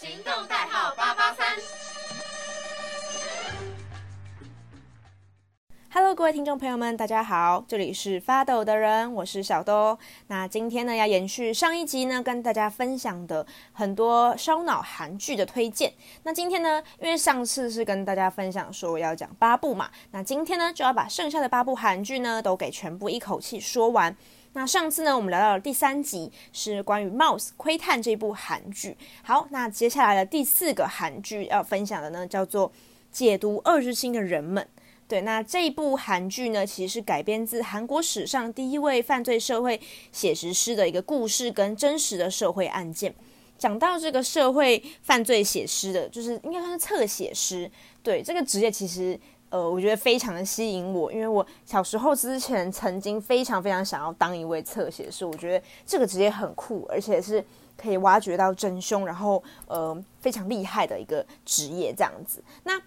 行动代号八八三。Hello，各位听众朋友们，大家好，这里是发抖的人，我是小豆。那今天呢，要延续上一集呢，跟大家分享的很多烧脑韩剧的推荐。那今天呢，因为上次是跟大家分享说我要讲八部嘛，那今天呢，就要把剩下的八部韩剧呢，都给全部一口气说完。那上次呢，我们聊到了第三集，是关于《Mouse 窥探》这部韩剧。好，那接下来的第四个韩剧要分享的呢，叫做《解读二之星的人们》。对，那这一部韩剧呢，其实是改编自韩国史上第一位犯罪社会写实诗的一个故事跟真实的社会案件。讲到这个社会犯罪写诗的，就是应该算是侧写师。对，这个职业其实，呃，我觉得非常的吸引我，因为我小时候之前曾经非常非常想要当一位侧写师，我觉得这个职业很酷，而且是可以挖掘到真凶，然后呃非常厉害的一个职业这样子。那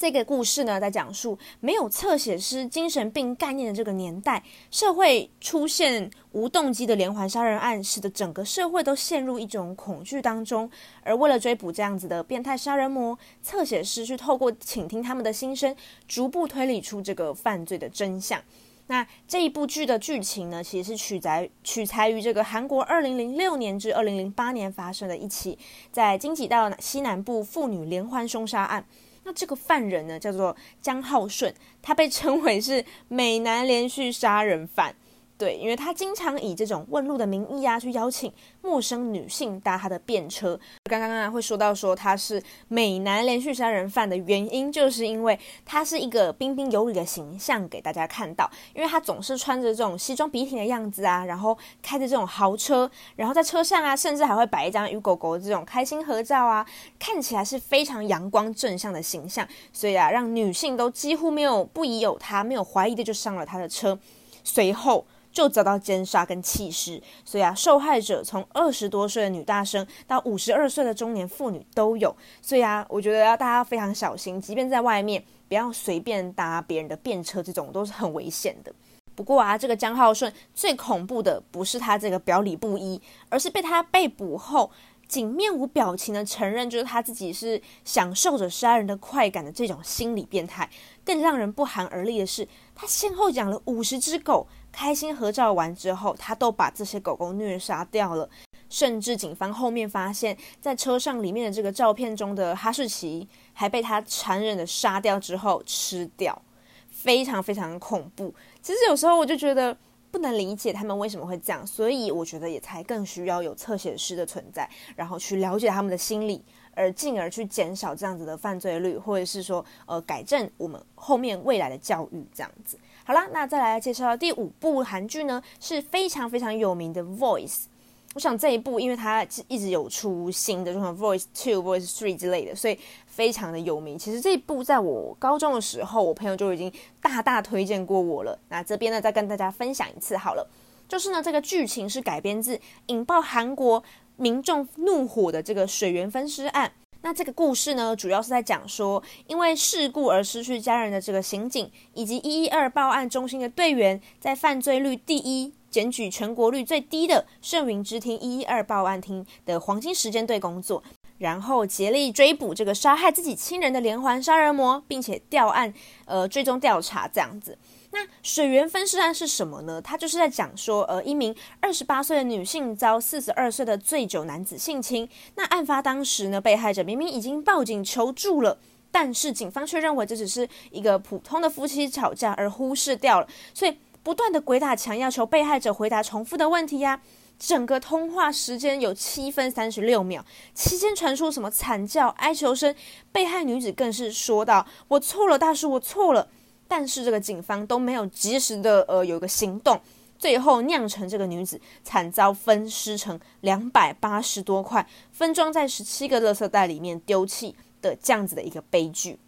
这个故事呢，在讲述没有侧写师精神病概念的这个年代，社会出现无动机的连环杀人案，使得整个社会都陷入一种恐惧当中。而为了追捕这样子的变态杀人魔，侧写师去透过倾听他们的心声，逐步推理出这个犯罪的真相。那这一部剧的剧情呢，其实是取材取材于这个韩国二零零六年至二零零八年发生的一起在京畿道西南部妇女连环凶杀案。那这个犯人呢，叫做江浩顺，他被称为是美男连续杀人犯。对，因为他经常以这种问路的名义啊，去邀请陌生女性搭他的便车。刚刚刚会说到说他是美男连续杀人犯的原因，就是因为他是一个彬彬有礼的形象给大家看到，因为他总是穿着这种西装笔挺的样子啊，然后开着这种豪车，然后在车上啊，甚至还会摆一张与狗狗这种开心合照啊，看起来是非常阳光正向的形象，所以啊，让女性都几乎没有不疑有他，没有怀疑的就上了他的车，随后。就遭到奸杀跟弃尸，所以啊，受害者从二十多岁的女大生到五十二岁的中年妇女都有，所以啊，我觉得要大家非常小心，即便在外面，不要随便搭别人的便车，这种都是很危险的。不过啊，这个江浩顺最恐怖的不是他这个表里不一，而是被他被捕后。仅面无表情的承认，就是他自己是享受着杀人的快感的这种心理变态。更让人不寒而栗的是，他先后养了五十只狗，开心合照完之后，他都把这些狗狗虐杀掉了。甚至警方后面发现，在车上里面的这个照片中的哈士奇，还被他残忍的杀掉之后吃掉，非常非常恐怖。其实有时候我就觉得。不能理解他们为什么会这样，所以我觉得也才更需要有侧写师的存在，然后去了解他们的心理，而进而去减少这样子的犯罪率，或者是说，呃，改正我们后面未来的教育这样子。好啦，那再来介绍第五部韩剧呢，是非常非常有名的《Voice》。我想这一部，因为它一直有出新的，就像《Voice Two》《Voice Three》之类的，所以。非常的有名，其实这一部在我高中的时候，我朋友就已经大大推荐过我了。那这边呢，再跟大家分享一次好了。就是呢，这个剧情是改编自引爆韩国民众怒火的这个水源分尸案。那这个故事呢，主要是在讲说，因为事故而失去家人的这个刑警，以及一一二报案中心的队员，在犯罪率第一、检举全国率最低的盛云之厅一一二报案厅的黄金时间队工作。然后竭力追捕这个杀害自己亲人的连环杀人魔，并且调案，呃，追踪调查这样子。那水源分尸案是什么呢？它就是在讲说，呃，一名二十八岁的女性遭四十二岁的醉酒男子性侵。那案发当时呢，被害者明明已经报警求助了，但是警方却认为这只是一个普通的夫妻吵架，而忽视掉了，所以不断的鬼打墙，要求被害者回答重复的问题呀。整个通话时间有七分三十六秒，期间传出什么惨叫、哀求声，被害女子更是说道：“我错了，大叔，我错了。”但是这个警方都没有及时的呃有一个行动，最后酿成这个女子惨遭分尸成两百八十多块，分装在十七个垃圾袋里面丢弃的这样子的一个悲剧。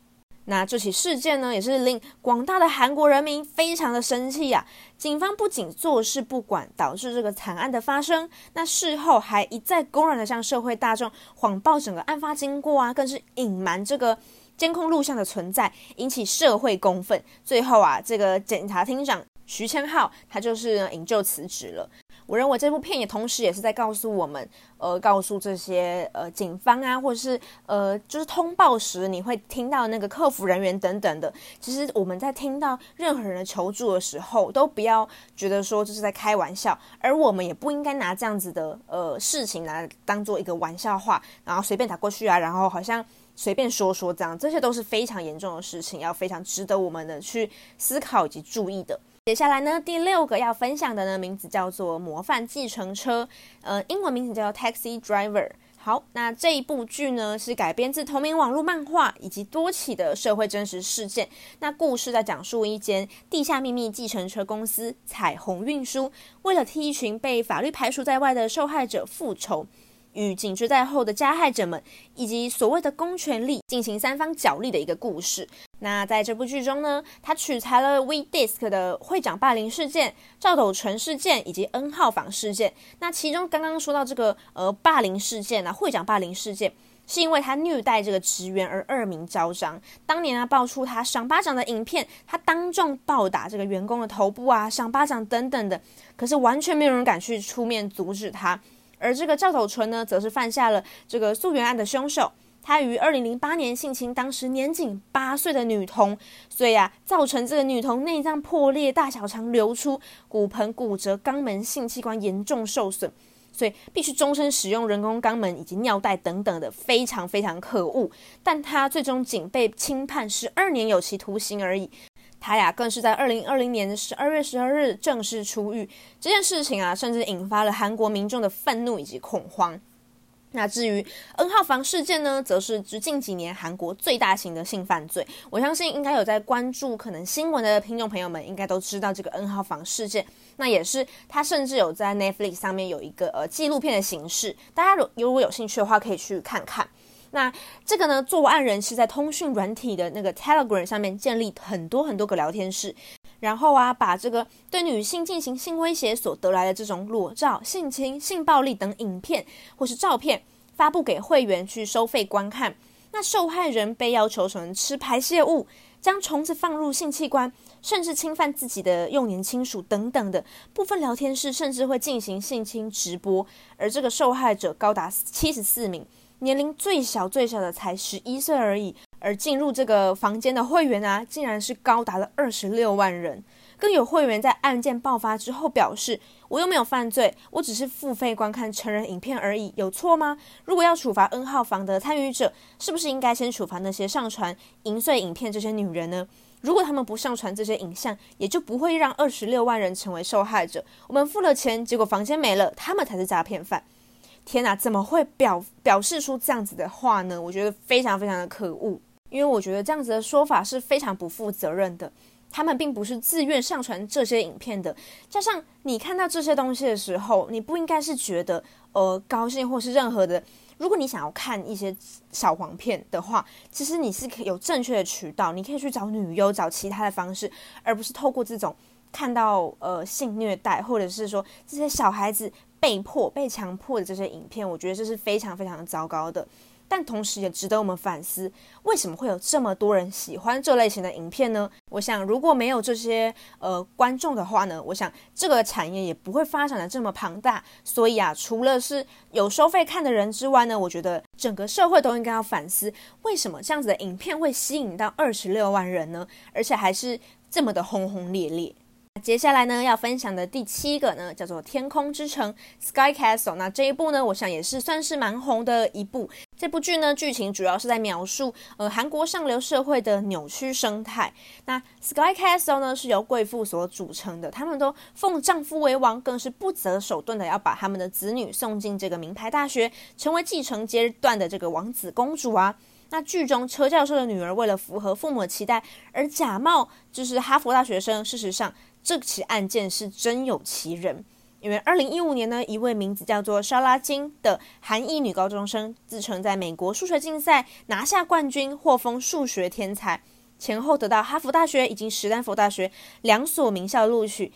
那这起事件呢，也是令广大的韩国人民非常的生气呀。警方不仅坐视不管，导致这个惨案的发生，那事后还一再公然的向社会大众谎报整个案发经过啊，更是隐瞒这个监控录像的存在，引起社会公愤。最后啊，这个检察厅长徐千浩他就是引咎辞职了。我认为这部片也同时也是在告诉我们，呃，告诉这些呃警方啊，或者是呃就是通报时你会听到那个客服人员等等的。其实我们在听到任何人的求助的时候，都不要觉得说这是在开玩笑，而我们也不应该拿这样子的呃事情来当做一个玩笑话，然后随便打过去啊，然后好像随便说说这样，这些都是非常严重的事情，要非常值得我们的去思考以及注意的。接下来呢，第六个要分享的呢，名字叫做《模范计程车》，呃，英文名字叫 Taxi Driver。好，那这一部剧呢，是改编自同名网络漫画以及多起的社会真实事件。那故事在讲述一间地下秘密计程车公司——彩虹运输，为了替一群被法律排除在外的受害者复仇。与紧追在后的加害者们，以及所谓的公权力进行三方角力的一个故事。那在这部剧中呢，他取材了 We Disc 的会长霸凌事件、赵斗淳事件以及 N 号房事件。那其中刚刚说到这个呃霸凌事件啊，会长霸凌事件，是因为他虐待这个职员而恶名昭彰。当年啊，爆出他赏巴掌的影片，他当众暴打这个员工的头部啊，赏巴掌等等的，可是完全没有人敢去出面阻止他。而这个赵斗淳呢，则是犯下了这个溯源案的凶手。他于二零零八年性侵当时年仅八岁的女童，所以啊，造成这个女童内脏破裂、大小肠流出、骨盆骨折、肛门性器官严重受损，所以必须终身使用人工肛门以及尿袋等等的，非常非常可恶。但他最终仅被轻判十二年有期徒刑而已。他呀，更是在二零二零年的十二月十二日正式出狱。这件事情啊，甚至引发了韩国民众的愤怒以及恐慌。那至于 N 号房事件呢，则是近几年韩国最大型的性犯罪。我相信应该有在关注可能新闻的听众朋友们，应该都知道这个 N 号房事件。那也是他甚至有在 Netflix 上面有一个呃纪录片的形式，大家如如果有兴趣的话，可以去看看。那这个呢，作案人是在通讯软体的那个 Telegram 上面建立很多很多个聊天室，然后啊，把这个对女性进行性威胁所得来的这种裸照、性侵、性暴力等影片或是照片发布给会员去收费观看。那受害人被要求成吃排泄物、将虫子放入性器官，甚至侵犯自己的幼年亲属等等的部分聊天室，甚至会进行性侵直播，而这个受害者高达七十四名。年龄最小最小的才十一岁而已，而进入这个房间的会员啊，竟然是高达了二十六万人。更有会员在案件爆发之后表示：“我又没有犯罪，我只是付费观看成人影片而已，有错吗？如果要处罚 N 号房的参与者，是不是应该先处罚那些上传淫秽影片这些女人呢？如果他们不上传这些影像，也就不会让二十六万人成为受害者。我们付了钱，结果房间没了，他们才是诈骗犯。”天哪，怎么会表表示出这样子的话呢？我觉得非常非常的可恶，因为我觉得这样子的说法是非常不负责任的。他们并不是自愿上传这些影片的，加上你看到这些东西的时候，你不应该是觉得呃高兴或是任何的。如果你想要看一些小黄片的话，其实你是可有正确的渠道，你可以去找女优，找其他的方式，而不是透过这种看到呃性虐待，或者是说这些小孩子。被迫、被强迫的这些影片，我觉得这是非常非常糟糕的。但同时也值得我们反思，为什么会有这么多人喜欢这类型的影片呢？我想，如果没有这些呃观众的话呢，我想这个产业也不会发展的这么庞大。所以啊，除了是有收费看的人之外呢，我觉得整个社会都应该要反思，为什么这样子的影片会吸引到二十六万人呢？而且还是这么的轰轰烈烈。接下来呢，要分享的第七个呢，叫做《天空之城》（Sky Castle）。那这一部呢，我想也是算是蛮红的一部。这部剧呢，剧情主要是在描述呃韩国上流社会的扭曲生态。那 Sky Castle 呢，是由贵妇所组成的，他们都奉丈夫为王，更是不择手段的要把他们的子女送进这个名牌大学，成为继承阶段的这个王子公主啊。那剧中车教授的女儿为了符合父母的期待，而假冒就是哈佛大学生，事实上。这起案件是真有其人，因为二零一五年呢，一位名字叫做莎拉金的韩裔女高中生，自称在美国数学竞赛拿下冠军，获封数学天才，前后得到哈佛大学以及史丹佛大学两所名校录取。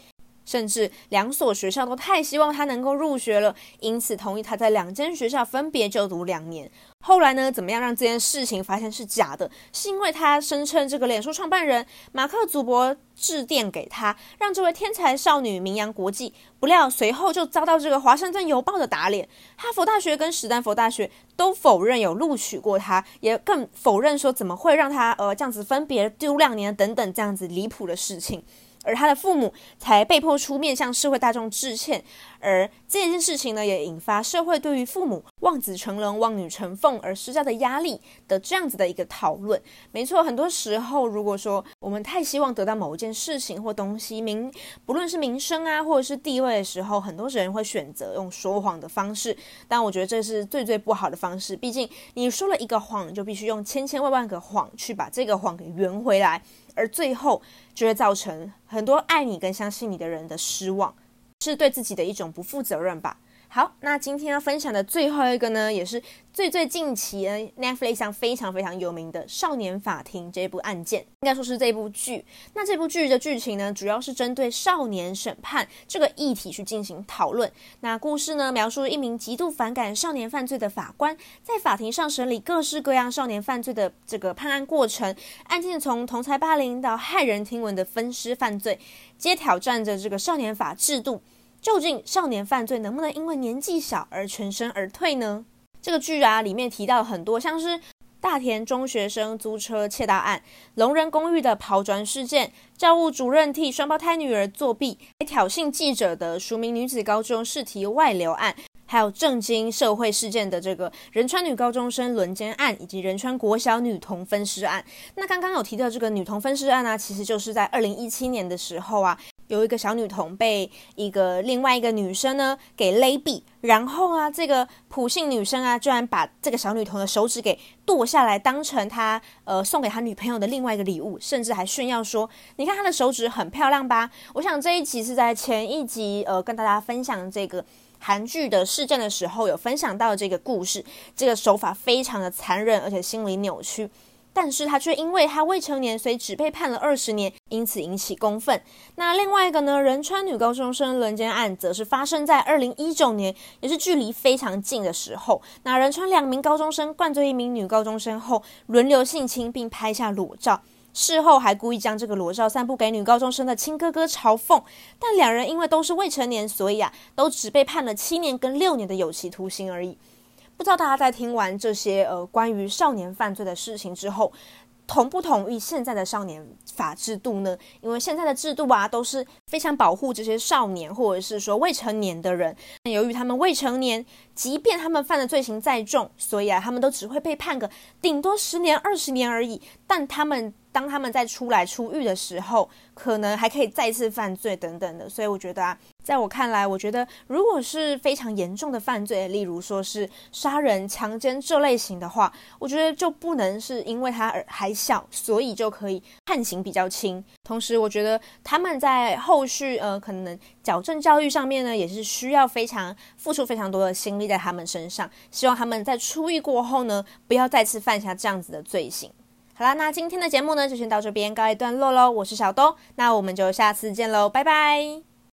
甚至两所学校都太希望他能够入学了，因此同意他在两间学校分别就读两年。后来呢，怎么样让这件事情发现是假的？是因为他声称这个脸书创办人马克·祖博致电给他，让这位天才少女名扬国际。不料随后就遭到这个《华盛顿邮报》的打脸，哈佛大学跟史丹佛大学都否认有录取过他，也更否认说怎么会让他呃这样子分别丢两年等等这样子离谱的事情。而他的父母才被迫出面向社会大众致歉，而这件事情呢，也引发社会对于父母望子成龙、望女成凤而施加的压力的这样子的一个讨论。没错，很多时候，如果说我们太希望得到某一件事情或东西，名不论是名声啊，或者是地位的时候，很多人会选择用说谎的方式。但我觉得这是最最不好的方式，毕竟你说了一个谎，就必须用千千万万个谎去把这个谎给圆回来。而最后就会造成很多爱你跟相信你的人的失望，是对自己的一种不负责任吧。好，那今天要分享的最后一个呢，也是最最近期 Netflix 上非常非常有名的《少年法庭》这部案件，应该说是这部剧。那这部剧的剧情呢，主要是针对少年审判这个议题去进行讨论。那故事呢，描述一名极度反感少年犯罪的法官，在法庭上审理各式各样少年犯罪的这个判案过程，案件从同才霸凌到骇人听闻的分尸犯罪，皆挑战着这个少年法制度。究竟少年犯罪能不能因为年纪小而全身而退呢？这个剧啊，里面提到很多，像是大田中学生租车窃盗案、龙人公寓的抛砖事件、教务主任替双胞胎女儿作弊、挑衅记者的署名女子高中试题外流案，还有震惊社会事件的这个仁川女高中生轮奸案，以及仁川国小女童分尸案。那刚刚有提到这个女童分尸案呢，其实就是在二零一七年的时候啊。有一个小女童被一个另外一个女生呢给勒毙，然后啊，这个普信女生啊，居然把这个小女童的手指给剁下来，当成他呃送给他女朋友的另外一个礼物，甚至还炫耀说：“你看她的手指很漂亮吧？”我想这一集是在前一集呃跟大家分享这个韩剧的事件的时候有分享到这个故事，这个手法非常的残忍，而且心理扭曲。但是他却因为他未成年，所以只被判了二十年，因此引起公愤。那另外一个呢？仁川女高中生轮奸案，则是发生在二零一九年，也是距离非常近的时候。那仁川两名高中生灌醉一名女高中生后，轮流性侵，并拍下裸照，事后还故意将这个裸照散布给女高中生的亲哥哥嘲讽。但两人因为都是未成年，所以啊，都只被判了七年跟六年的有期徒刑而已。不知道大家在听完这些呃关于少年犯罪的事情之后，同不同意现在的少年法制度呢？因为现在的制度啊都是非常保护这些少年或者是说未成年的人。那由于他们未成年，即便他们犯的罪行再重，所以啊他们都只会被判个顶多十年、二十年而已。但他们当他们在出来出狱的时候，可能还可以再次犯罪等等的。所以我觉得啊。在我看来，我觉得如果是非常严重的犯罪，例如说是杀人、强奸这类型的话，我觉得就不能是因为他还小，所以就可以判刑比较轻。同时，我觉得他们在后续呃可能矫正教育上面呢，也是需要非常付出非常多的心力在他们身上。希望他们在出狱过后呢，不要再次犯下这样子的罪行。好啦，那今天的节目呢就先到这边告一段落喽。我是小东，那我们就下次见喽，拜拜。